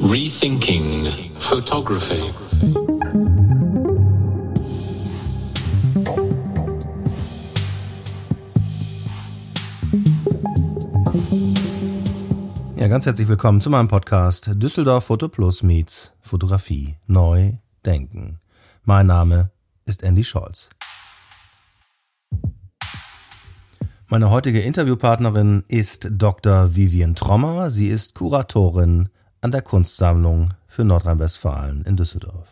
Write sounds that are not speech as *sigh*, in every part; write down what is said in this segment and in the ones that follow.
Rethinking Photography. Ja, ganz herzlich willkommen zu meinem Podcast Düsseldorf Foto Plus meets Fotografie neu denken. Mein Name ist Andy Scholz. Meine heutige Interviewpartnerin ist Dr. Vivian Trommer. Sie ist Kuratorin an der Kunstsammlung für Nordrhein-Westfalen in Düsseldorf.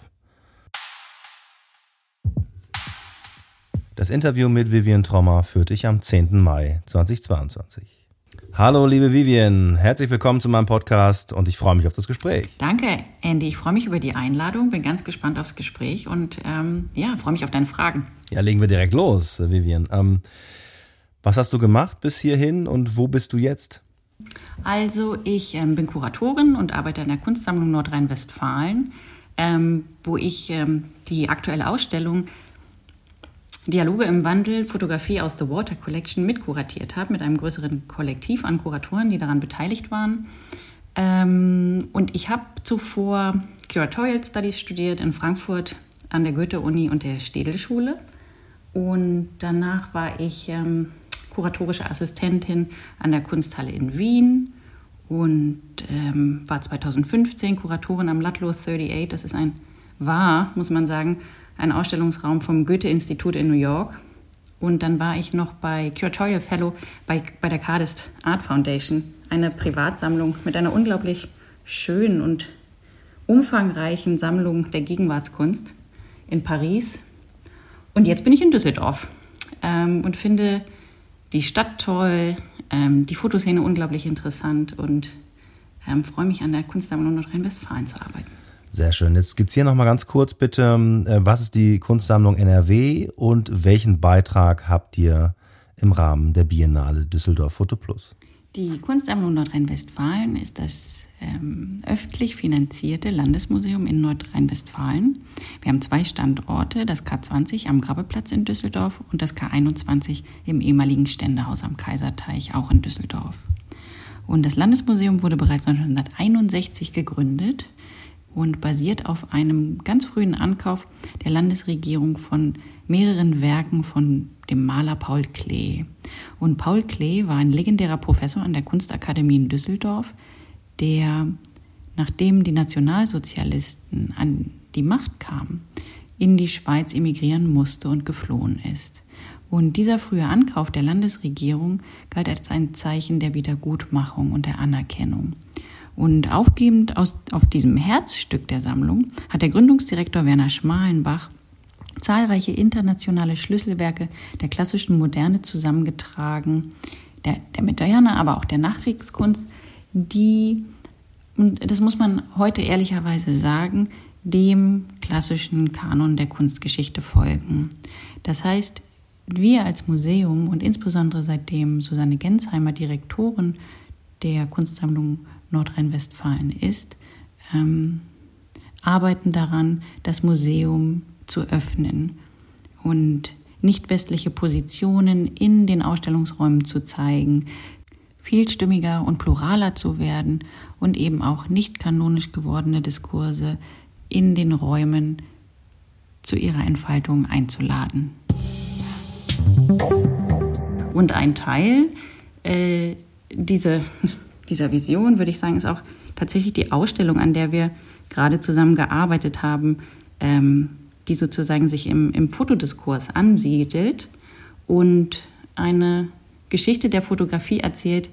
Das Interview mit Vivian Trommer führte ich am 10. Mai 2022. Hallo, liebe Vivian, herzlich willkommen zu meinem Podcast und ich freue mich auf das Gespräch. Danke, Andy. Ich freue mich über die Einladung, bin ganz gespannt aufs Gespräch und ähm, ja, freue mich auf deine Fragen. Ja, legen wir direkt los, Vivian. Ähm, was hast du gemacht bis hierhin und wo bist du jetzt? Also ich ähm, bin Kuratorin und arbeite in der Kunstsammlung Nordrhein-Westfalen, ähm, wo ich ähm, die aktuelle Ausstellung Dialoge im Wandel, Fotografie aus The Water Collection mitkuratiert habe, mit einem größeren Kollektiv an Kuratoren, die daran beteiligt waren. Ähm, und ich habe zuvor Curatorial Studies studiert in Frankfurt an der Goethe-Uni und der Städelschule. Und danach war ich ähm, kuratorische Assistentin an der Kunsthalle in Wien und ähm, war 2015 Kuratorin am Ludlow 38. Das ist ein, war, muss man sagen, ein Ausstellungsraum vom Goethe-Institut in New York. Und dann war ich noch bei Curatorial Fellow bei, bei der Cardist Art Foundation, eine Privatsammlung mit einer unglaublich schönen und umfangreichen Sammlung der Gegenwartskunst in Paris. Und jetzt bin ich in Düsseldorf ähm, und finde die Stadt toll, ähm, die Fotoszene unglaublich interessant und ähm, freue mich an der Kunstsammlung Nordrhein-Westfalen zu arbeiten. Sehr schön. Jetzt skizziere noch mal ganz kurz bitte, äh, was ist die Kunstsammlung NRW und welchen Beitrag habt ihr im Rahmen der Biennale Düsseldorf Foto Plus? Die Kunstsammlung Nordrhein-Westfalen ist das ähm, öffentlich finanzierte Landesmuseum in Nordrhein-Westfalen. Wir haben zwei Standorte, das K20 am Grabbeplatz in Düsseldorf und das K21 im ehemaligen Ständehaus am Kaiserteich, auch in Düsseldorf. Und das Landesmuseum wurde bereits 1961 gegründet und basiert auf einem ganz frühen Ankauf der Landesregierung von mehreren Werken von dem Maler Paul Klee. Und Paul Klee war ein legendärer Professor an der Kunstakademie in Düsseldorf, der, nachdem die Nationalsozialisten an die Macht kamen, in die Schweiz emigrieren musste und geflohen ist. Und dieser frühe Ankauf der Landesregierung galt als ein Zeichen der Wiedergutmachung und der Anerkennung. Und aufgebend aus, auf diesem Herzstück der Sammlung hat der Gründungsdirektor Werner Schmalenbach zahlreiche internationale Schlüsselwerke der klassischen Moderne zusammengetragen, der, der Moderne, aber auch der Nachkriegskunst, die, und das muss man heute ehrlicherweise sagen, dem klassischen Kanon der Kunstgeschichte folgen. Das heißt, wir als Museum und insbesondere seitdem Susanne Gensheimer Direktorin der Kunstsammlung Nordrhein-Westfalen ist, ähm, arbeiten daran, das Museum zu öffnen und nicht westliche Positionen in den Ausstellungsräumen zu zeigen, vielstimmiger und pluraler zu werden und eben auch nicht kanonisch gewordene Diskurse in den Räumen zu ihrer Entfaltung einzuladen. Und ein Teil äh, diese, *laughs* dieser Vision, würde ich sagen, ist auch tatsächlich die Ausstellung, an der wir gerade zusammen gearbeitet haben, ähm, die sozusagen sich im, im Fotodiskurs ansiedelt und eine Geschichte der Fotografie erzählt,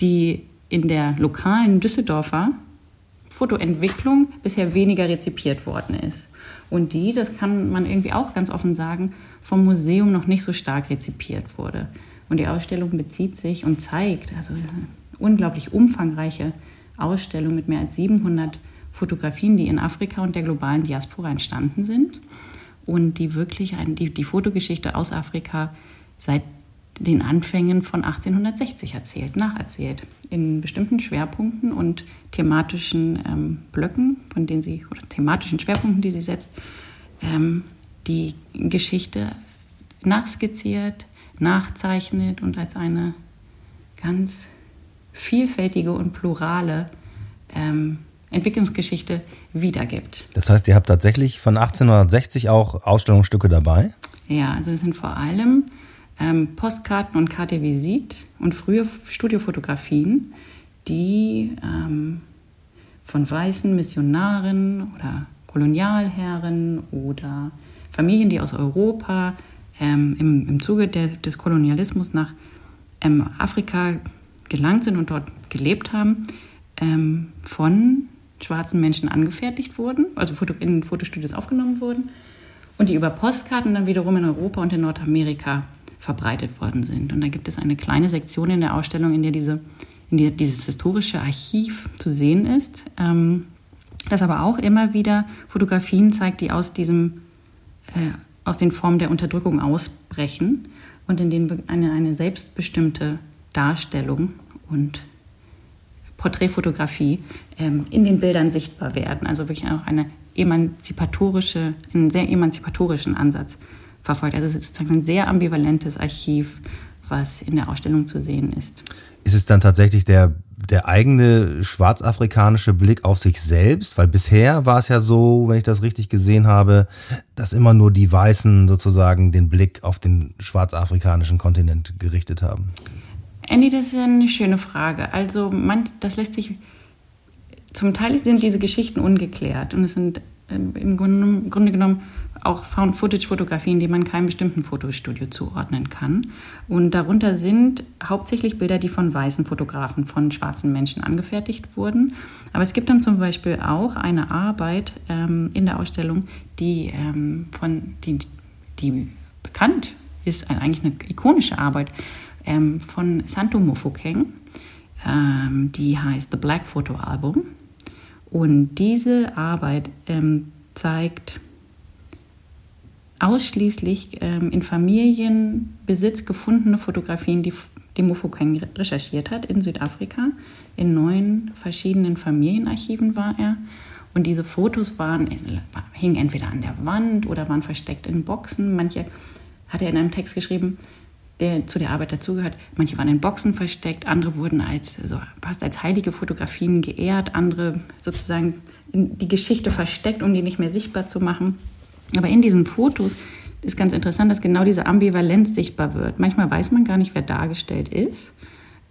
die in der lokalen Düsseldorfer Fotoentwicklung bisher weniger rezipiert worden ist. Und die, das kann man irgendwie auch ganz offen sagen, vom Museum noch nicht so stark rezipiert wurde. Und die Ausstellung bezieht sich und zeigt, also unglaublich umfangreiche Ausstellung mit mehr als 700 Fotografien, die in Afrika und der globalen Diaspora entstanden sind und die wirklich ein, die, die Fotogeschichte aus Afrika seit den Anfängen von 1860 erzählt, nacherzählt, in bestimmten Schwerpunkten und thematischen ähm, Blöcken, von denen sie, oder thematischen Schwerpunkten, die sie setzt, ähm, die Geschichte nachskizziert, nachzeichnet und als eine ganz vielfältige und plurale ähm, Entwicklungsgeschichte wiedergibt. Das heißt, ihr habt tatsächlich von 1860 auch Ausstellungsstücke dabei? Ja, also es sind vor allem ähm, Postkarten und Karte Visit und frühe Studiofotografien, die ähm, von weißen Missionaren oder Kolonialherren oder Familien, die aus Europa ähm, im, im Zuge der, des Kolonialismus nach ähm, Afrika gelangt sind und dort gelebt haben, ähm, von schwarzen Menschen angefertigt wurden, also in Fotostudios aufgenommen wurden und die über Postkarten dann wiederum in Europa und in Nordamerika verbreitet worden sind. Und da gibt es eine kleine Sektion in der Ausstellung, in der, diese, in der dieses historische Archiv zu sehen ist, ähm, das aber auch immer wieder Fotografien zeigt, die aus, diesem, äh, aus den Formen der Unterdrückung ausbrechen und in denen eine, eine selbstbestimmte Darstellung und Porträtfotografie ähm, in den Bildern sichtbar werden. Also wirklich auch eine emanzipatorische, einen sehr emanzipatorischen Ansatz verfolgt. Also es ist sozusagen ein sehr ambivalentes Archiv, was in der Ausstellung zu sehen ist. Ist es dann tatsächlich der, der eigene schwarzafrikanische Blick auf sich selbst? Weil bisher war es ja so, wenn ich das richtig gesehen habe, dass immer nur die Weißen sozusagen den Blick auf den schwarzafrikanischen Kontinent gerichtet haben. Andy, das ist eine schöne Frage. Also, man, das lässt sich. Zum Teil sind diese Geschichten ungeklärt und es sind äh, im Grunde, Grunde genommen auch Found-Footage-Fotografien, die man keinem bestimmten Fotostudio zuordnen kann. Und darunter sind hauptsächlich Bilder, die von weißen Fotografen, von schwarzen Menschen angefertigt wurden. Aber es gibt dann zum Beispiel auch eine Arbeit ähm, in der Ausstellung, die, ähm, von, die, die bekannt ist, eigentlich eine ikonische Arbeit ähm, von Santo Mofokeng. Ähm, die heißt The Black Photo Album. Und diese Arbeit ähm, zeigt ausschließlich ähm, in Familienbesitz gefundene Fotografien, die, die Mofokeng recherchiert hat in Südafrika. In neun verschiedenen Familienarchiven war er. Und diese Fotos waren, hingen entweder an der Wand oder waren versteckt in Boxen. Manche hat er in einem Text geschrieben, der zu der Arbeit dazugehört. Manche waren in Boxen versteckt, andere wurden als, so, fast als heilige Fotografien geehrt, andere sozusagen in die Geschichte versteckt, um die nicht mehr sichtbar zu machen. Aber in diesen Fotos ist ganz interessant, dass genau diese Ambivalenz sichtbar wird. Manchmal weiß man gar nicht, wer dargestellt ist.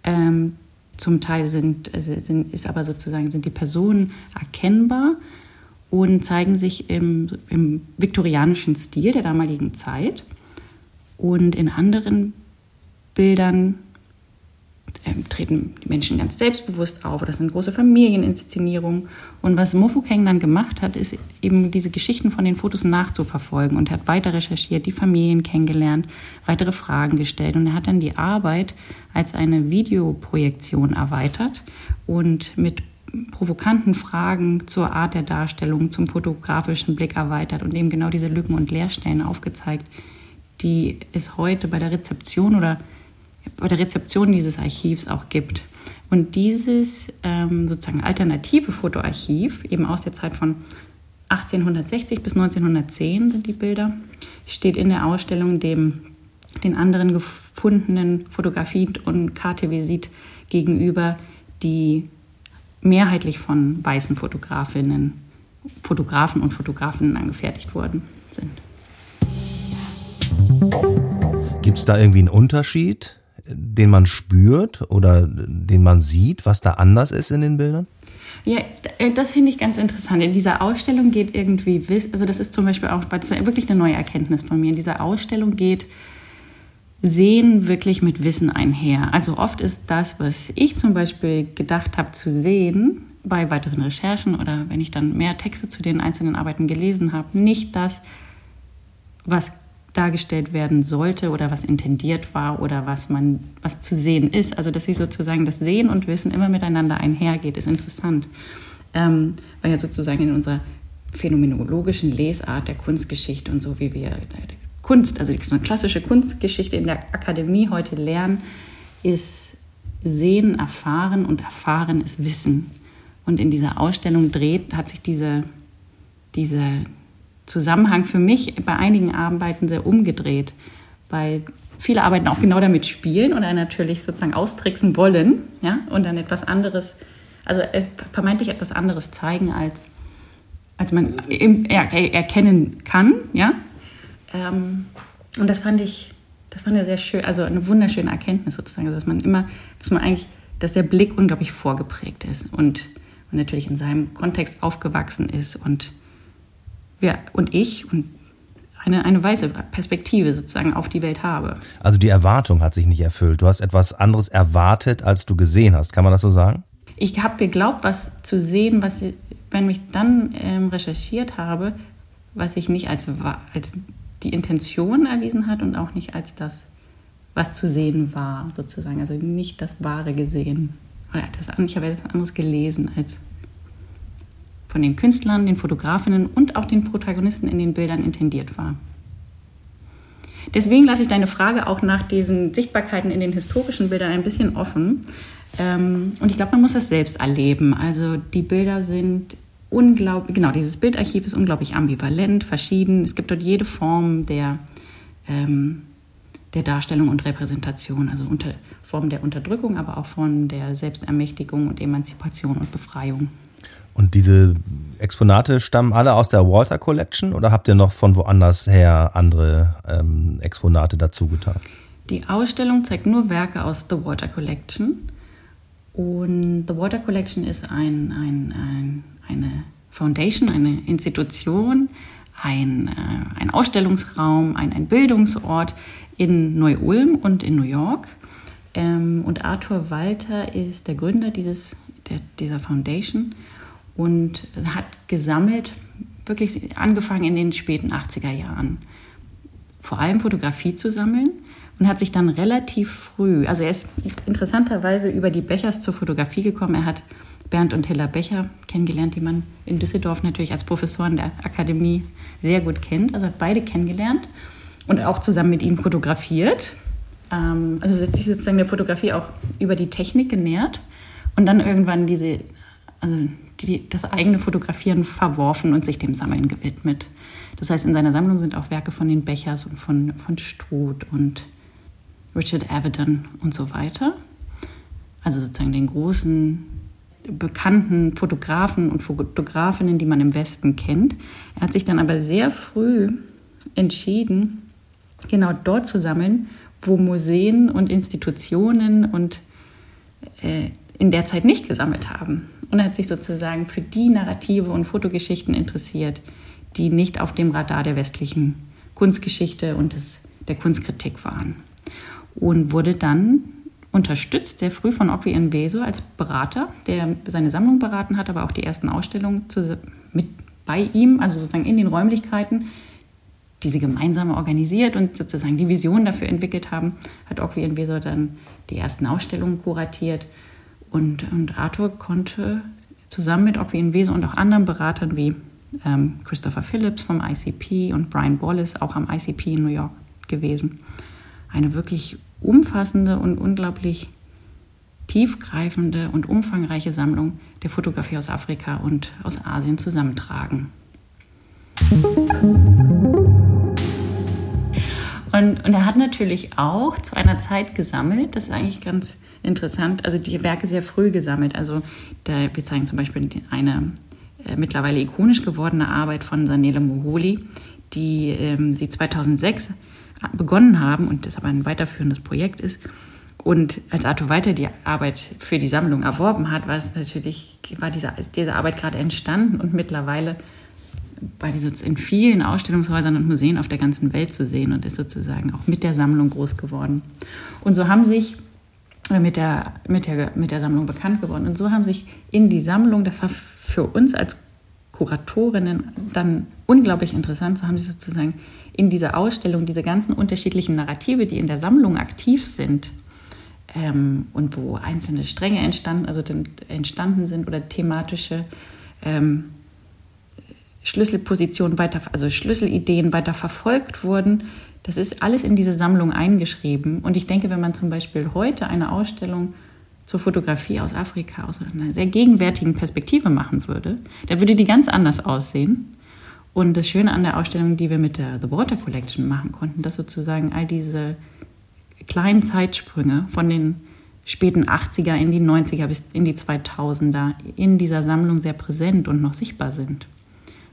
Ähm, zum Teil sind, also sind, ist aber sozusagen sind die Personen erkennbar und zeigen sich im, im viktorianischen Stil der damaligen Zeit. Und in anderen Bildern treten die Menschen ganz selbstbewusst auf. Das sind große Familieninszenierungen. Und was Mofokeng dann gemacht hat, ist eben diese Geschichten von den Fotos nachzuverfolgen und hat weiter recherchiert, die Familien kennengelernt, weitere Fragen gestellt. Und er hat dann die Arbeit als eine Videoprojektion erweitert und mit provokanten Fragen zur Art der Darstellung, zum fotografischen Blick erweitert und eben genau diese Lücken und Leerstellen aufgezeigt, die es heute bei der Rezeption oder bei der Rezeption dieses Archivs auch gibt. Und dieses ähm, sozusagen alternative Fotoarchiv, eben aus der Zeit von 1860 bis 1910 sind die Bilder, steht in der Ausstellung dem den anderen gefundenen Fotografien und Karte Visit gegenüber, die mehrheitlich von weißen Fotografinnen, Fotografen und Fotografinnen angefertigt worden sind. Gibt es da irgendwie einen Unterschied, den man spürt oder den man sieht, was da anders ist in den Bildern? Ja, äh, das finde ich ganz interessant. In dieser Ausstellung geht irgendwie, also das ist zum Beispiel auch wirklich eine neue Erkenntnis von mir. In dieser Ausstellung geht Sehen wirklich mit Wissen einher. Also oft ist das, was ich zum Beispiel gedacht habe zu sehen, bei weiteren Recherchen oder wenn ich dann mehr Texte zu den einzelnen Arbeiten gelesen habe, nicht das, was dargestellt werden sollte oder was intendiert war oder was man was zu sehen ist. Also dass sich sozusagen das Sehen und Wissen immer miteinander einhergeht, ist interessant, ähm, weil ja sozusagen in unserer phänomenologischen Lesart der Kunstgeschichte und so wie wir Kunst, also so eine klassische Kunstgeschichte in der Akademie heute lernen, ist Sehen erfahren und Erfahren ist Wissen. Und in dieser Ausstellung dreht, hat sich diese, diese, Zusammenhang für mich bei einigen Arbeiten sehr umgedreht, weil viele Arbeiten auch genau damit spielen oder natürlich sozusagen austricksen wollen ja, und dann etwas anderes also es vermeintlich etwas anderes zeigen, als, als man im, er, erkennen kann, ja. Ähm, und das fand ich, das fand ich sehr schön, also eine wunderschöne Erkenntnis sozusagen, dass man immer, dass man eigentlich, dass der Blick unglaublich vorgeprägt ist und, und natürlich in seinem Kontext aufgewachsen ist und wir und ich und eine, eine weiße Perspektive sozusagen auf die Welt habe. Also die Erwartung hat sich nicht erfüllt. Du hast etwas anderes erwartet, als du gesehen hast. Kann man das so sagen? Ich habe geglaubt, was zu sehen, was, wenn ich dann ähm, recherchiert habe, was sich nicht als, als die Intention erwiesen hat und auch nicht als das, was zu sehen war, sozusagen. Also nicht das Wahre gesehen. Oder das, ich habe etwas anderes gelesen als von den Künstlern, den Fotografinnen und auch den Protagonisten in den Bildern intendiert war. Deswegen lasse ich deine Frage auch nach diesen Sichtbarkeiten in den historischen Bildern ein bisschen offen. Ähm, und ich glaube, man muss das selbst erleben. Also die Bilder sind unglaublich, genau, dieses Bildarchiv ist unglaublich ambivalent, verschieden. Es gibt dort jede Form der, ähm, der Darstellung und Repräsentation, also unter Form der Unterdrückung, aber auch von der Selbstermächtigung und Emanzipation und Befreiung. Und diese Exponate stammen alle aus der Walter Collection oder habt ihr noch von woanders her andere ähm, Exponate dazu getan? Die Ausstellung zeigt nur Werke aus The Walter Collection. Und The Walter Collection ist ein, ein, ein, eine Foundation, eine Institution, ein, äh, ein Ausstellungsraum, ein, ein Bildungsort in Neu-Ulm und in New York. Ähm, und Arthur Walter ist der Gründer dieses, der, dieser Foundation und hat gesammelt, wirklich angefangen in den späten 80er Jahren, vor allem Fotografie zu sammeln und hat sich dann relativ früh, also er ist interessanterweise über die Bechers zur Fotografie gekommen. Er hat Bernd und Hilla Becher kennengelernt, die man in Düsseldorf natürlich als Professoren der Akademie sehr gut kennt. Also hat beide kennengelernt und auch zusammen mit ihnen fotografiert. Ähm, also hat sich sozusagen der Fotografie auch über die Technik genährt und dann irgendwann diese, also die, das eigene Fotografieren verworfen und sich dem Sammeln gewidmet. Das heißt, in seiner Sammlung sind auch Werke von den Bechers und von, von Struth und Richard Avedon und so weiter. Also sozusagen den großen, bekannten Fotografen und Fotografinnen, die man im Westen kennt. Er hat sich dann aber sehr früh entschieden, genau dort zu sammeln, wo Museen und Institutionen und äh, in der Zeit nicht gesammelt haben und hat sich sozusagen für die Narrative und Fotogeschichten interessiert, die nicht auf dem Radar der westlichen Kunstgeschichte und des, der Kunstkritik waren. Und wurde dann unterstützt sehr früh von Okwi Enveso als Berater, der seine Sammlung beraten hat, aber auch die ersten Ausstellungen zu, mit bei ihm, also sozusagen in den Räumlichkeiten, die sie gemeinsam organisiert und sozusagen die Vision dafür entwickelt haben, hat Okwi Enveso dann die ersten Ausstellungen kuratiert und, und Arthur konnte zusammen mit Ogwin Wesen und auch anderen Beratern wie ähm, Christopher Phillips vom ICP und Brian Wallace, auch am ICP in New York gewesen, eine wirklich umfassende und unglaublich tiefgreifende und umfangreiche Sammlung der Fotografie aus Afrika und aus Asien zusammentragen. Und, und er hat natürlich auch zu einer Zeit gesammelt, das ist eigentlich ganz interessant, also die Werke sehr früh gesammelt. Also da, wir zeigen zum Beispiel eine äh, mittlerweile ikonisch gewordene Arbeit von Sanele Moholi, die ähm, sie 2006 begonnen haben und das aber ein weiterführendes Projekt ist. Und als Arthur Weiter die Arbeit für die Sammlung erworben hat, war es natürlich, war diese, ist diese Arbeit gerade entstanden und mittlerweile war die in vielen Ausstellungshäusern und Museen auf der ganzen Welt zu sehen und ist sozusagen auch mit der Sammlung groß geworden. Und so haben sich mit der, mit, der, mit der Sammlung bekannt geworden. Und so haben sich in die Sammlung, das war für uns als Kuratorinnen dann unglaublich interessant, so haben sich sozusagen in dieser Ausstellung diese ganzen unterschiedlichen Narrative, die in der Sammlung aktiv sind ähm, und wo einzelne Stränge entstanden, also entstanden sind oder thematische ähm, Schlüsselpositionen weiter, also Schlüsselideen weiter verfolgt wurden, das ist alles in diese Sammlung eingeschrieben. Und ich denke, wenn man zum Beispiel heute eine Ausstellung zur Fotografie aus Afrika aus einer sehr gegenwärtigen Perspektive machen würde, dann würde die ganz anders aussehen. Und das Schöne an der Ausstellung, die wir mit der The Water Collection machen konnten, dass sozusagen all diese kleinen Zeitsprünge von den späten 80er in die 90er bis in die 2000er in dieser Sammlung sehr präsent und noch sichtbar sind,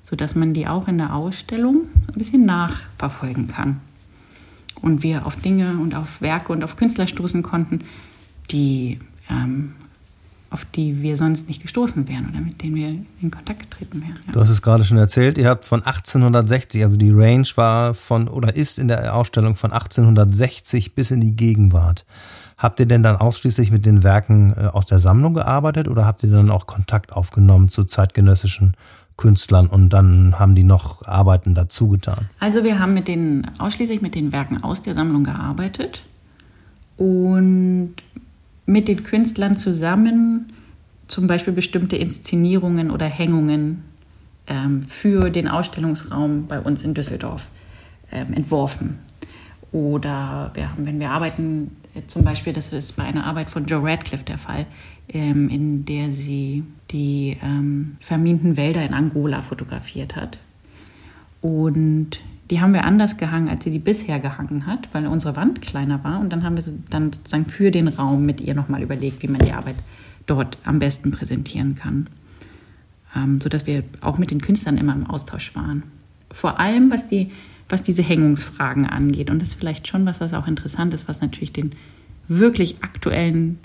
sodass man die auch in der Ausstellung ein bisschen nachverfolgen kann. Und wir auf Dinge und auf Werke und auf Künstler stoßen konnten, die ähm, auf die wir sonst nicht gestoßen wären oder mit denen wir in Kontakt getreten wären. Ja. Du hast es gerade schon erzählt, ihr habt von 1860, also die Range war von oder ist in der Ausstellung von 1860 bis in die Gegenwart. Habt ihr denn dann ausschließlich mit den Werken äh, aus der Sammlung gearbeitet oder habt ihr dann auch Kontakt aufgenommen zu zeitgenössischen Künstlern und dann haben die noch Arbeiten dazu getan? Also wir haben mit den ausschließlich mit den Werken aus der Sammlung gearbeitet und mit den Künstlern zusammen zum Beispiel bestimmte Inszenierungen oder Hängungen ähm, für den Ausstellungsraum bei uns in Düsseldorf ähm, entworfen. Oder wir haben, wenn wir arbeiten, äh, zum Beispiel, das ist bei einer Arbeit von Joe Radcliffe der Fall, ähm, in der sie die ähm, verminten Wälder in Angola fotografiert hat. Und die haben wir anders gehangen, als sie die bisher gehangen hat, weil unsere Wand kleiner war. Und dann haben wir dann sozusagen für den Raum mit ihr nochmal überlegt, wie man die Arbeit dort am besten präsentieren kann. Ähm, sodass wir auch mit den Künstlern immer im Austausch waren. Vor allem, was, die, was diese Hängungsfragen angeht. Und das ist vielleicht schon was, was auch interessant ist, was natürlich den wirklich aktuellen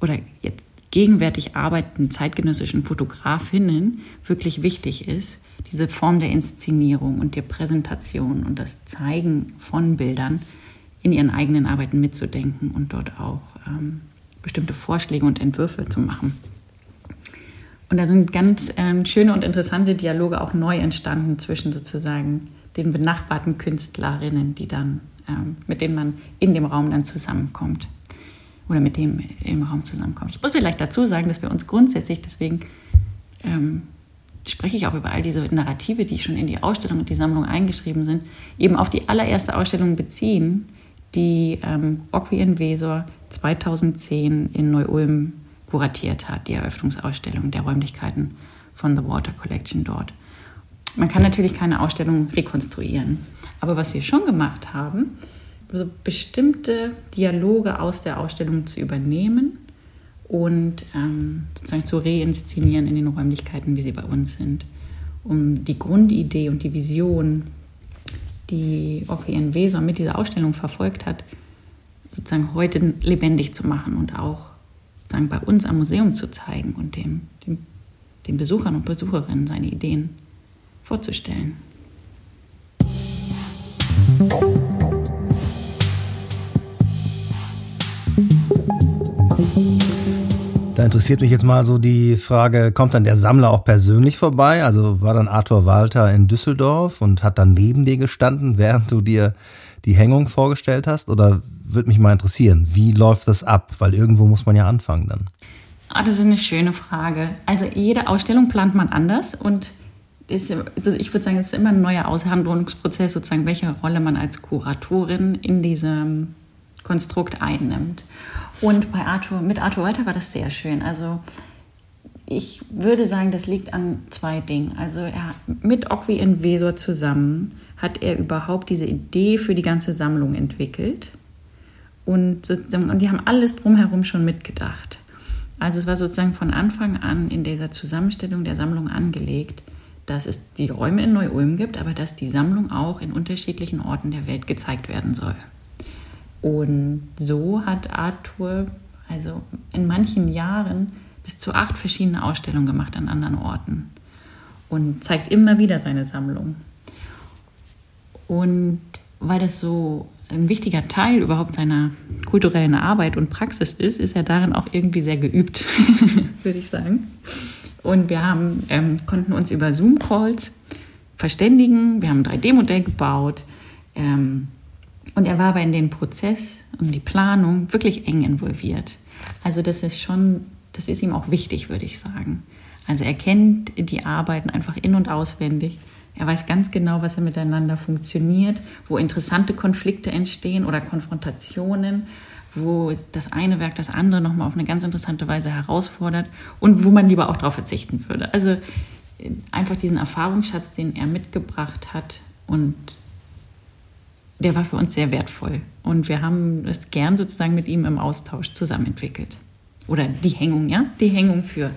oder jetzt gegenwärtig arbeitenden zeitgenössischen Fotografinnen wirklich wichtig ist diese Form der Inszenierung und der Präsentation und das Zeigen von Bildern in ihren eigenen Arbeiten mitzudenken und dort auch ähm, bestimmte Vorschläge und Entwürfe zu machen. Und da sind ganz ähm, schöne und interessante Dialoge auch neu entstanden zwischen sozusagen den benachbarten Künstlerinnen, die dann, ähm, mit denen man in dem Raum dann zusammenkommt oder mit dem im Raum zusammenkommt. Ich muss vielleicht dazu sagen, dass wir uns grundsätzlich deswegen ähm, spreche ich auch über all diese Narrative, die schon in die Ausstellung und die Sammlung eingeschrieben sind, eben auf die allererste Ausstellung beziehen, die ähm, Okwi in Wesor 2010 in Neu-Ulm kuratiert hat, die Eröffnungsausstellung der Räumlichkeiten von The Water Collection dort. Man kann natürlich keine Ausstellung rekonstruieren, aber was wir schon gemacht haben, so bestimmte Dialoge aus der Ausstellung zu übernehmen und ähm, sozusagen zu reinszenieren in den Räumlichkeiten, wie sie bei uns sind, um die Grundidee und die Vision, die OKN Weser mit dieser Ausstellung verfolgt hat, sozusagen heute lebendig zu machen und auch sozusagen bei uns am Museum zu zeigen und dem, dem, den Besuchern und Besucherinnen seine Ideen vorzustellen. Da interessiert mich jetzt mal so die Frage, kommt dann der Sammler auch persönlich vorbei? Also war dann Arthur Walter in Düsseldorf und hat dann neben dir gestanden, während du dir die Hängung vorgestellt hast? Oder würde mich mal interessieren, wie läuft das ab? Weil irgendwo muss man ja anfangen dann. Ah, das ist eine schöne Frage. Also jede Ausstellung plant man anders und ist, also ich würde sagen, es ist immer ein neuer Aushandlungsprozess, sozusagen, welche Rolle man als Kuratorin in diesem Konstrukt einnimmt. Und bei Arthur, mit Arthur Walter war das sehr schön. Also ich würde sagen, das liegt an zwei Dingen. Also er, mit Okwi in Vesor zusammen hat er überhaupt diese Idee für die ganze Sammlung entwickelt. Und, und die haben alles drumherum schon mitgedacht. Also es war sozusagen von Anfang an in dieser Zusammenstellung der Sammlung angelegt, dass es die Räume in Neu-Ulm gibt, aber dass die Sammlung auch in unterschiedlichen Orten der Welt gezeigt werden soll. Und so hat Arthur also in manchen Jahren bis zu acht verschiedene Ausstellungen gemacht an anderen Orten und zeigt immer wieder seine Sammlung. Und weil das so ein wichtiger Teil überhaupt seiner kulturellen Arbeit und Praxis ist, ist er darin auch irgendwie sehr geübt, *laughs* würde ich sagen. Und wir haben, ähm, konnten uns über Zoom-Calls verständigen. Wir haben ein 3D-Modell gebaut. Ähm, und er war aber in den Prozess und die Planung wirklich eng involviert. Also das ist schon, das ist ihm auch wichtig, würde ich sagen. Also er kennt die Arbeiten einfach in und auswendig. Er weiß ganz genau, was er miteinander funktioniert, wo interessante Konflikte entstehen oder Konfrontationen, wo das eine Werk das andere nochmal auf eine ganz interessante Weise herausfordert und wo man lieber auch darauf verzichten würde. Also einfach diesen Erfahrungsschatz, den er mitgebracht hat und der war für uns sehr wertvoll. Und wir haben es gern sozusagen mit ihm im Austausch zusammen entwickelt. Oder die Hängung, ja? Die Hängung für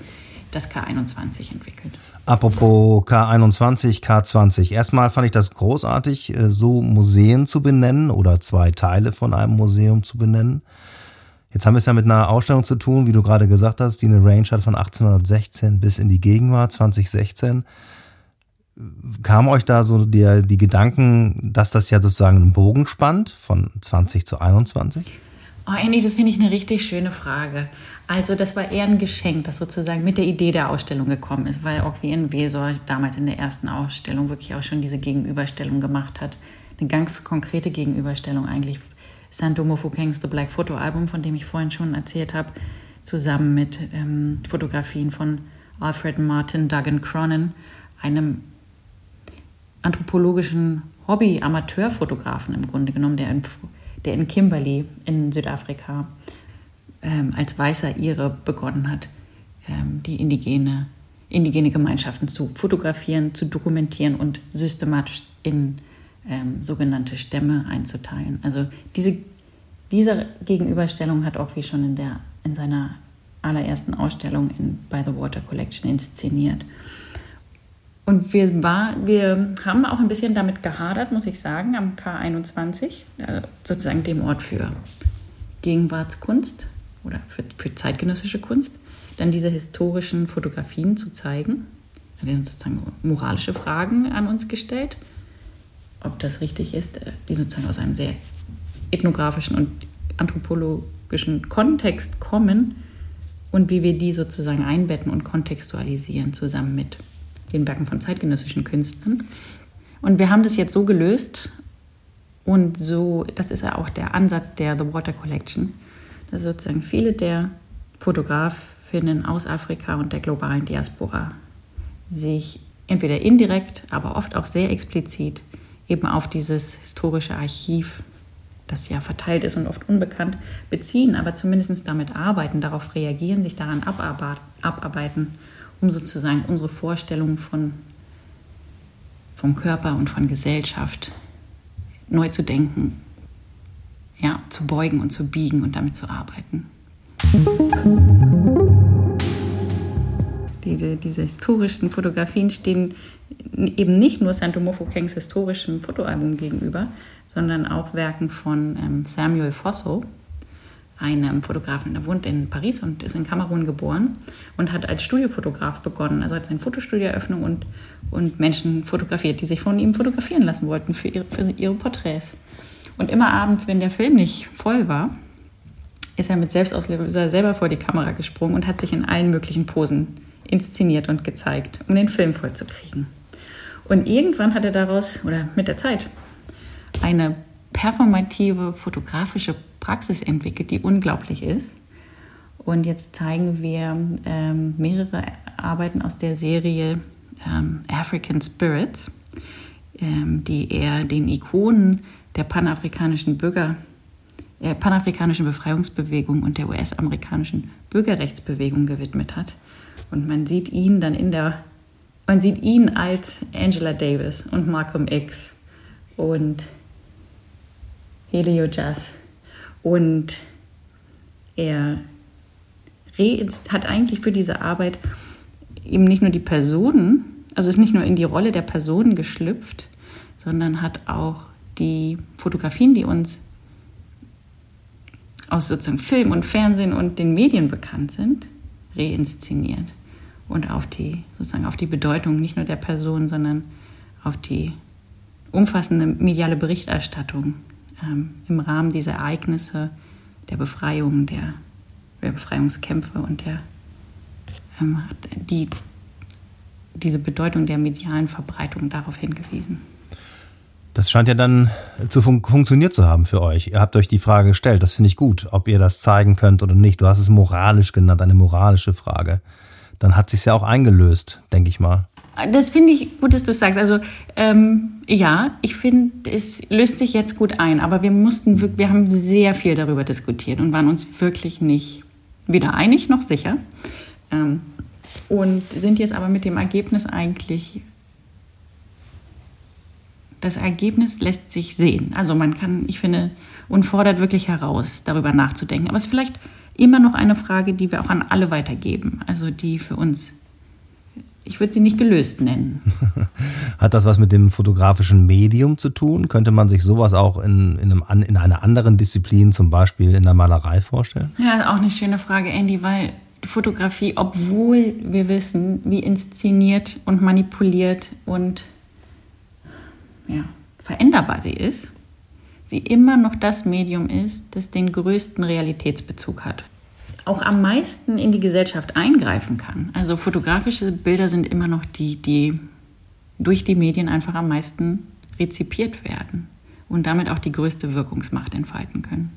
das K21 entwickelt. Apropos K21, K20. Erstmal fand ich das großartig, äh, so Museen zu benennen oder zwei Teile von einem Museum zu benennen. Jetzt haben wir es ja mit einer Ausstellung zu tun, wie du gerade gesagt hast, die eine Range hat von 1816 bis in die Gegenwart 2016. Kam euch da so die, die Gedanken, dass das ja sozusagen einen Bogen spannt von 20 zu 21? Oh, Andy, das finde ich eine richtig schöne Frage. Also das war eher ein Geschenk, das sozusagen mit der Idee der Ausstellung gekommen ist, weil auch wie in Wesor damals in der ersten Ausstellung wirklich auch schon diese Gegenüberstellung gemacht hat. Eine ganz konkrete Gegenüberstellung eigentlich. Santo Mofukengs The Black Photo Album, von dem ich vorhin schon erzählt habe, zusammen mit ähm, Fotografien von Alfred Martin Duggan Cronin, einem anthropologischen Hobby-Amateurfotografen im Grunde genommen, der in der in Kimberley in Südafrika ähm, als weißer Ire begonnen hat, ähm, die indigene, indigene Gemeinschaften zu fotografieren, zu dokumentieren und systematisch in ähm, sogenannte Stämme einzuteilen. Also diese, diese Gegenüberstellung hat Ockwi schon in, der, in seiner allerersten Ausstellung in By the Water Collection inszeniert. Und wir, war, wir haben auch ein bisschen damit gehadert, muss ich sagen, am K21, äh, sozusagen dem Ort für Gegenwartskunst oder für, für zeitgenössische Kunst, dann diese historischen Fotografien zu zeigen. Wir haben sozusagen moralische Fragen an uns gestellt, ob das richtig ist, äh, die sozusagen aus einem sehr ethnografischen und anthropologischen Kontext kommen und wie wir die sozusagen einbetten und kontextualisieren zusammen mit den Werken von zeitgenössischen Künstlern. Und wir haben das jetzt so gelöst und so, das ist ja auch der Ansatz der The Water Collection, dass sozusagen viele der Fotografinnen aus Afrika und der globalen Diaspora sich entweder indirekt, aber oft auch sehr explizit eben auf dieses historische Archiv, das ja verteilt ist und oft unbekannt, beziehen, aber zumindest damit arbeiten, darauf reagieren, sich daran abarbeiten um sozusagen unsere Vorstellung von, vom Körper und von Gesellschaft neu zu denken, ja, zu beugen und zu biegen und damit zu arbeiten. Diese, diese historischen Fotografien stehen eben nicht nur Santo Mofokengs historischem Fotoalbum gegenüber, sondern auch Werken von ähm, Samuel Fosso, einem Fotografen. Der wohnt in Paris und ist in Kamerun geboren und hat als Studiofotograf begonnen. Also hat seine Fotostudioeröffnung und, und Menschen fotografiert, die sich von ihm fotografieren lassen wollten für ihre, für ihre Porträts. Und immer abends, wenn der Film nicht voll war, ist er mit Selbstauslöser selber vor die Kamera gesprungen und hat sich in allen möglichen Posen inszeniert und gezeigt, um den Film voll zu kriegen. Und irgendwann hat er daraus, oder mit der Zeit, eine performative fotografische Praxis entwickelt, die unglaublich ist. Und jetzt zeigen wir ähm, mehrere Arbeiten aus der Serie ähm, African Spirits, ähm, die er den Ikonen der panafrikanischen Bürger, äh, panafrikanischen Befreiungsbewegung und der US-amerikanischen Bürgerrechtsbewegung gewidmet hat. Und man sieht ihn dann in der, man sieht ihn als Angela Davis und Malcolm X und Helio Jazz. Und er hat eigentlich für diese Arbeit eben nicht nur die Personen, also ist nicht nur in die Rolle der Personen geschlüpft, sondern hat auch die Fotografien, die uns aus sozusagen Film und Fernsehen und den Medien bekannt sind, reinszeniert und auf die sozusagen auf die Bedeutung nicht nur der Person, sondern auf die umfassende mediale Berichterstattung ähm, im Rahmen dieser Ereignisse der Befreiung, der, der Befreiungskämpfe und der, ähm, die, diese Bedeutung der medialen Verbreitung darauf hingewiesen. Das scheint ja dann zu fun funktioniert zu haben für euch. Ihr habt euch die Frage gestellt, das finde ich gut, ob ihr das zeigen könnt oder nicht. Du hast es moralisch genannt, eine moralische Frage. Dann hat sich ja auch eingelöst, denke ich mal. Das finde ich gut, dass du sagst. Also ähm, ja, ich finde, es löst sich jetzt gut ein, aber wir mussten, wir haben sehr viel darüber diskutiert und waren uns wirklich nicht weder einig noch sicher. Ähm, und sind jetzt aber mit dem Ergebnis eigentlich das Ergebnis lässt sich sehen. Also man kann, ich finde, und fordert wirklich heraus, darüber nachzudenken. Aber es ist vielleicht immer noch eine Frage, die wir auch an alle weitergeben. Also die für uns, ich würde sie nicht gelöst nennen. *laughs* Hat das was mit dem fotografischen Medium zu tun? Könnte man sich sowas auch in, in, einem, in einer anderen Disziplin, zum Beispiel in der Malerei, vorstellen? Ja, auch eine schöne Frage, Andy, weil Fotografie, obwohl wir wissen, wie inszeniert und manipuliert und ja, veränderbar sie ist, sie immer noch das Medium ist, das den größten Realitätsbezug hat. Auch am meisten in die Gesellschaft eingreifen kann. Also fotografische Bilder sind immer noch die, die durch die Medien einfach am meisten rezipiert werden und damit auch die größte Wirkungsmacht entfalten können.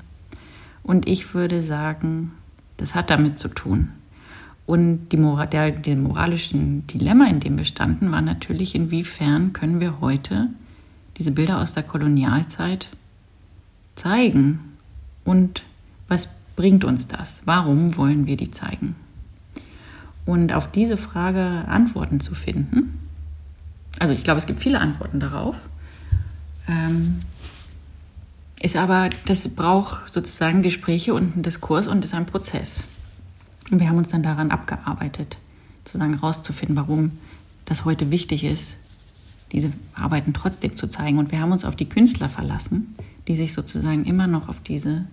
Und ich würde sagen, das hat damit zu tun. Und die Mora der, der moralischen Dilemma, in dem wir standen, war natürlich, inwiefern können wir heute diese Bilder aus der Kolonialzeit zeigen und was bringt uns das? Warum wollen wir die zeigen? Und auf diese Frage Antworten zu finden, also ich glaube, es gibt viele Antworten darauf, ähm, ist aber, das braucht sozusagen Gespräche und einen Diskurs und ist ein Prozess. Und wir haben uns dann daran abgearbeitet, sozusagen rauszufinden, warum das heute wichtig ist, diese Arbeiten trotzdem zu zeigen. Und wir haben uns auf die Künstler verlassen, die sich sozusagen immer noch auf diese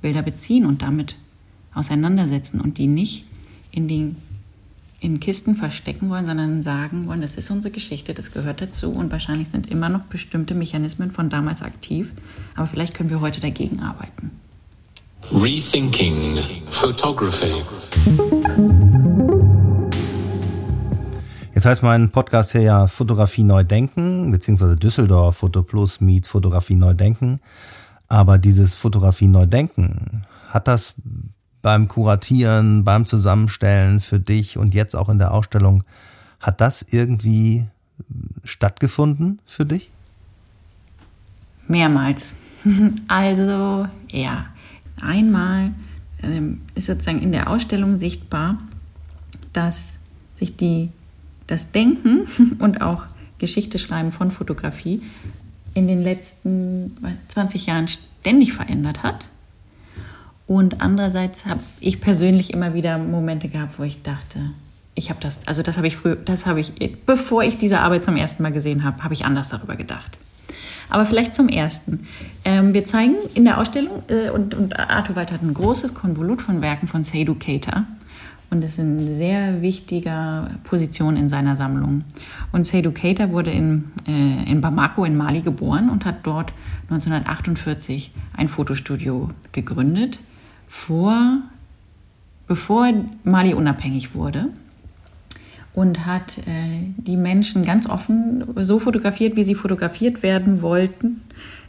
Bilder beziehen und damit auseinandersetzen und die nicht in den in Kisten verstecken wollen, sondern sagen wollen, das ist unsere Geschichte, das gehört dazu und wahrscheinlich sind immer noch bestimmte Mechanismen von damals aktiv, aber vielleicht können wir heute dagegen arbeiten. Rethinking Photography. Jetzt heißt mein Podcast hier ja Fotografie neu denken, beziehungsweise Düsseldorf Foto Plus meets Fotografie neu denken. Aber dieses Fotografie neu denken, hat das beim Kuratieren, beim Zusammenstellen für dich und jetzt auch in der Ausstellung, hat das irgendwie stattgefunden für dich? Mehrmals. *laughs* Also ja, einmal ähm, ist sozusagen in der Ausstellung sichtbar, dass sich die das Denken *laughs* und auch Geschichte schreiben von Fotografie in den letzten 20 Jahren ständig verändert hat. Und andererseits habe ich persönlich immer wieder Momente gehabt, wo ich dachte, ich habe das, also das habe ich früher, das habe ich, bevor ich diese Arbeit zum ersten Mal gesehen habe, habe ich anders darüber gedacht. Aber vielleicht zum Ersten. Ähm, wir zeigen in der Ausstellung, äh, und, und Arthur Wald hat ein großes Konvolut von Werken von Seydou Keita und ist in sehr wichtiger Position in seiner Sammlung. Und Seydou Keita wurde in, äh, in Bamako in Mali geboren und hat dort 1948 ein Fotostudio gegründet, vor, bevor Mali unabhängig wurde und hat äh, die Menschen ganz offen so fotografiert, wie sie fotografiert werden wollten.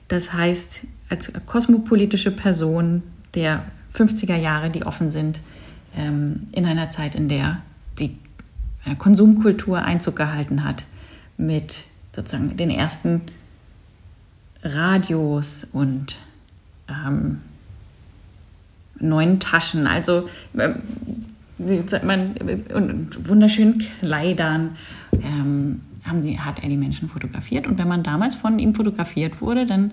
Das heißt, als kosmopolitische Person der 50er Jahre, die offen sind ähm, in einer Zeit, in der die äh, Konsumkultur Einzug gehalten hat mit sozusagen den ersten Radios und ähm, neuen Taschen, also äh, man, und wunderschönen Kleidern ähm, haben die, hat er die Menschen fotografiert. Und wenn man damals von ihm fotografiert wurde, dann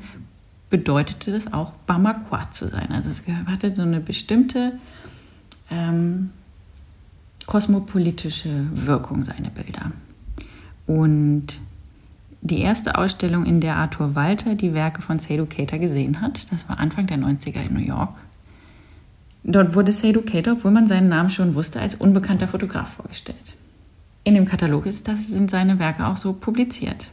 bedeutete das auch Bamaqua zu sein. Also es hatte so eine bestimmte ähm, kosmopolitische Wirkung, seine Bilder. Und die erste Ausstellung, in der Arthur Walter die Werke von Seydou Keita gesehen hat, das war Anfang der 90er in New York. Dort wurde Seydou Keita, obwohl man seinen Namen schon wusste, als unbekannter Fotograf vorgestellt. In dem Katalog ist das, sind seine Werke auch so publiziert.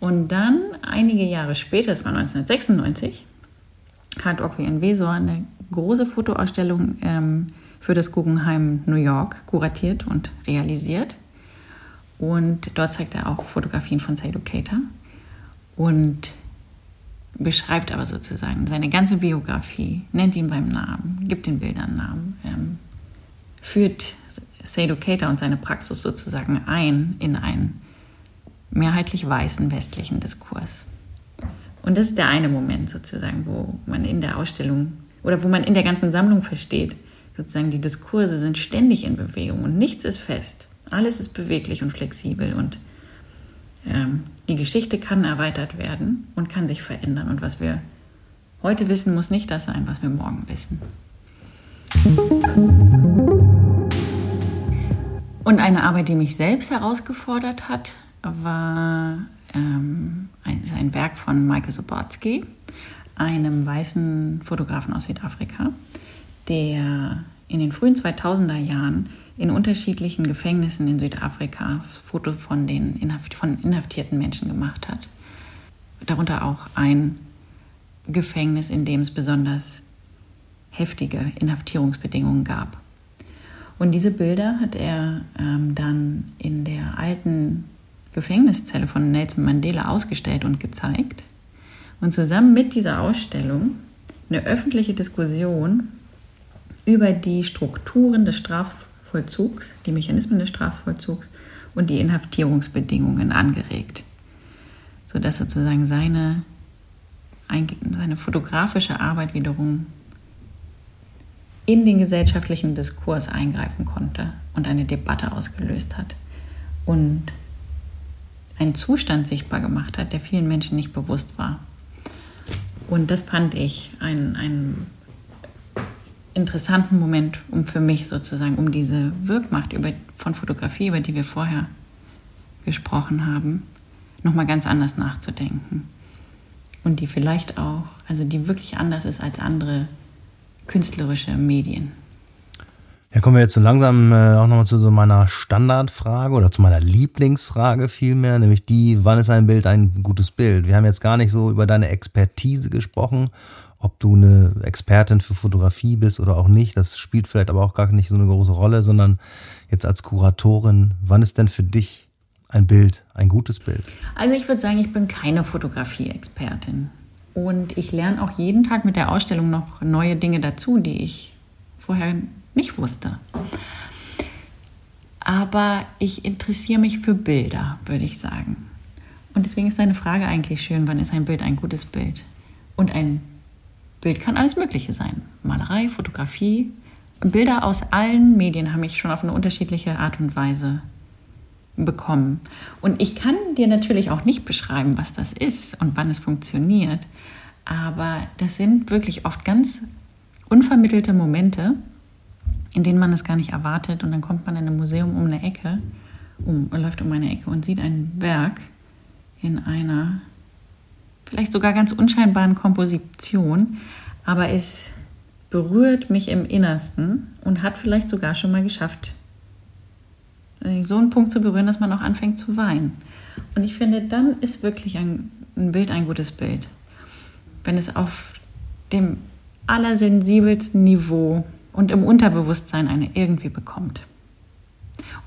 Und dann, einige Jahre später, das war 1996, hat Okwien Wesor eine große Fotoausstellung ähm, für das Guggenheim New York kuratiert und realisiert. Und dort zeigt er auch Fotografien von Seydou Keita und beschreibt aber sozusagen seine ganze Biografie, nennt ihn beim Namen, gibt den Bildern Namen, ähm, führt Seydou Keita und seine Praxis sozusagen ein in einen mehrheitlich weißen westlichen Diskurs. Und das ist der eine Moment sozusagen, wo man in der Ausstellung oder wo man in der ganzen Sammlung versteht, sozusagen die Diskurse sind ständig in Bewegung und nichts ist fest. Alles ist beweglich und flexibel und ähm, die Geschichte kann erweitert werden und kann sich verändern. Und was wir heute wissen, muss nicht das sein, was wir morgen wissen. Und eine Arbeit, die mich selbst herausgefordert hat, war ähm, ein, ein Werk von Michael Sobotsky, einem weißen Fotografen aus Südafrika, der in den frühen 2000er Jahren in unterschiedlichen Gefängnissen in Südafrika Fotos von den Inhaft von inhaftierten Menschen gemacht hat. Darunter auch ein Gefängnis, in dem es besonders heftige Inhaftierungsbedingungen gab. Und diese Bilder hat er ähm, dann in der alten Gefängniszelle von Nelson Mandela ausgestellt und gezeigt. Und zusammen mit dieser Ausstellung eine öffentliche Diskussion über die Strukturen des Strafvollzugs, die Mechanismen des Strafvollzugs und die Inhaftierungsbedingungen angeregt, sodass sozusagen seine, seine fotografische Arbeit wiederum in den gesellschaftlichen Diskurs eingreifen konnte und eine Debatte ausgelöst hat und einen Zustand sichtbar gemacht hat, der vielen Menschen nicht bewusst war. Und das fand ich einen, einen interessanten Moment, um für mich sozusagen, um diese Wirkmacht über, von Fotografie, über die wir vorher gesprochen haben, nochmal ganz anders nachzudenken. Und die vielleicht auch, also die wirklich anders ist als andere künstlerische Medien. Ja, kommen wir jetzt so langsam äh, auch nochmal zu so meiner Standardfrage oder zu meiner Lieblingsfrage vielmehr, nämlich die, wann ist ein Bild ein gutes Bild? Wir haben jetzt gar nicht so über deine Expertise gesprochen, ob du eine Expertin für Fotografie bist oder auch nicht. Das spielt vielleicht aber auch gar nicht so eine große Rolle, sondern jetzt als Kuratorin, wann ist denn für dich ein Bild ein gutes Bild? Also ich würde sagen, ich bin keine Fotografie-Expertin. Und ich lerne auch jeden Tag mit der Ausstellung noch neue Dinge dazu, die ich vorher nicht wusste. Aber ich interessiere mich für Bilder, würde ich sagen. Und deswegen ist deine Frage eigentlich schön, wann ist ein Bild ein gutes Bild? Und ein Bild kann alles Mögliche sein. Malerei, Fotografie. Bilder aus allen Medien haben mich schon auf eine unterschiedliche Art und Weise bekommen. Und ich kann dir natürlich auch nicht beschreiben, was das ist und wann es funktioniert. Aber das sind wirklich oft ganz unvermittelte Momente, in denen man es gar nicht erwartet. Und dann kommt man in einem Museum um eine Ecke, um, läuft um eine Ecke und sieht ein Werk in einer vielleicht sogar ganz unscheinbaren Komposition, aber es berührt mich im Innersten und hat vielleicht sogar schon mal geschafft, so einen Punkt zu berühren, dass man auch anfängt zu weinen. Und ich finde, dann ist wirklich ein, ein Bild ein gutes Bild. Wenn es auf dem allersensibelsten Niveau und im Unterbewusstsein eine irgendwie bekommt.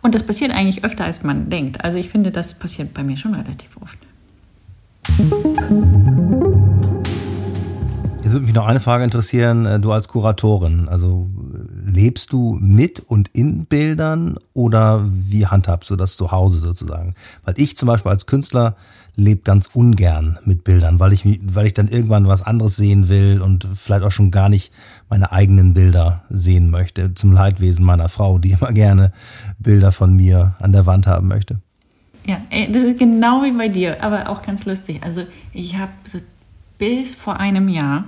Und das passiert eigentlich öfter, als man denkt. Also ich finde, das passiert bei mir schon relativ oft. Jetzt würde mich noch eine Frage interessieren, äh, du als Kuratorin, also äh, lebst du mit und in Bildern oder wie handhabst du das zu Hause sozusagen? Weil ich zum Beispiel als Künstler lebe ganz ungern mit Bildern, weil ich, weil ich dann irgendwann was anderes sehen will und vielleicht auch schon gar nicht meine eigenen Bilder sehen möchte, zum Leidwesen meiner Frau, die immer gerne Bilder von mir an der Wand haben möchte. Ja, das ist genau wie bei dir, aber auch ganz lustig. Also ich habe bis vor einem Jahr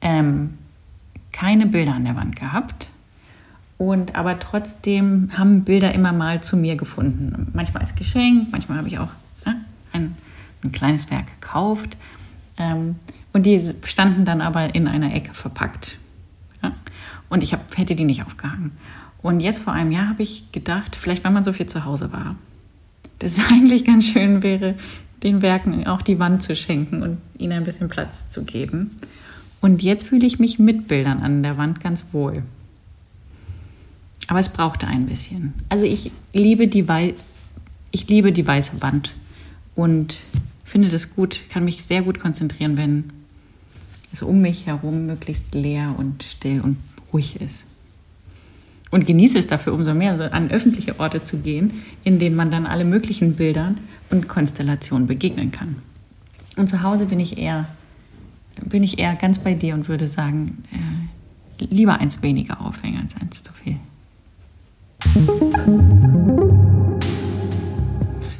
ähm, keine Bilder an der Wand gehabt. Und aber trotzdem haben Bilder immer mal zu mir gefunden. Manchmal als Geschenk, manchmal habe ich auch ne, ein, ein, kleines Werk gekauft. Ähm, und die standen dann aber in einer Ecke verpackt. Ja? Und ich hab, hätte die nicht aufgehangen. Und jetzt vor einem Jahr habe ich gedacht, vielleicht weil man so viel zu Hause war, dass es *laughs* eigentlich ganz schön wäre, den Werken auch die Wand zu schenken und ihnen ein bisschen Platz zu geben. Und jetzt fühle ich mich mit Bildern an der Wand ganz wohl. Aber es brauchte ein bisschen. Also ich liebe die, Wei ich liebe die weiße Wand und finde das gut, kann mich sehr gut konzentrieren, wenn es um mich herum möglichst leer und still und ruhig ist und genieße es dafür umso mehr, an öffentliche Orte zu gehen, in denen man dann alle möglichen Bildern und Konstellationen begegnen kann. Und zu Hause bin ich eher, bin ich eher ganz bei dir und würde sagen, äh, lieber eins weniger aufhängen als eins zu viel.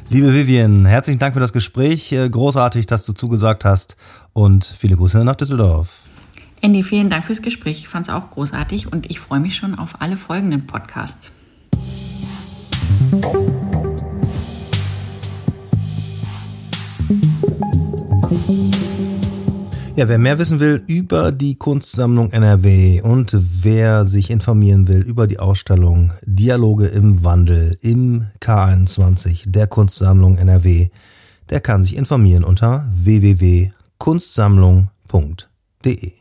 Liebe Vivian, herzlichen Dank für das Gespräch. Äh, großartig, dass du zugesagt hast und viele Grüße nach Düsseldorf. Andy, vielen Dank fürs Gespräch. Ich fand es auch großartig und ich freue mich schon auf alle folgenden Podcasts. Ja, wer mehr wissen will über die Kunstsammlung NRW und wer sich informieren will über die Ausstellung Dialoge im Wandel im K21 der Kunstsammlung NRW, der kann sich informieren unter www.kunstsammlung.de.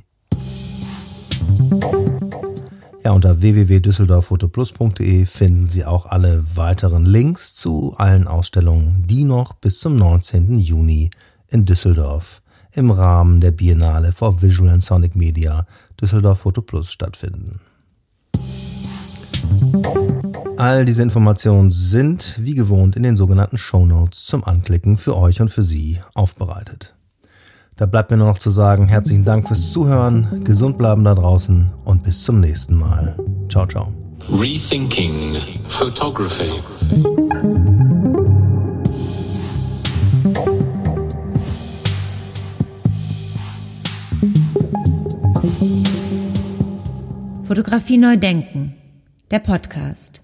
Ja, unter www.düsseldorffotoplus.de finden Sie auch alle weiteren Links zu allen Ausstellungen, die noch bis zum 19. Juni in Düsseldorf im Rahmen der Biennale for Visual and Sonic Media Düsseldorf Photo Plus stattfinden. All diese Informationen sind wie gewohnt in den sogenannten Show Notes zum Anklicken für euch und für Sie aufbereitet. Da bleibt mir nur noch zu sagen, herzlichen Dank fürs Zuhören, gesund bleiben da draußen und bis zum nächsten Mal. Ciao, ciao. Rethinking Photography. Fotografie neu denken. Der Podcast.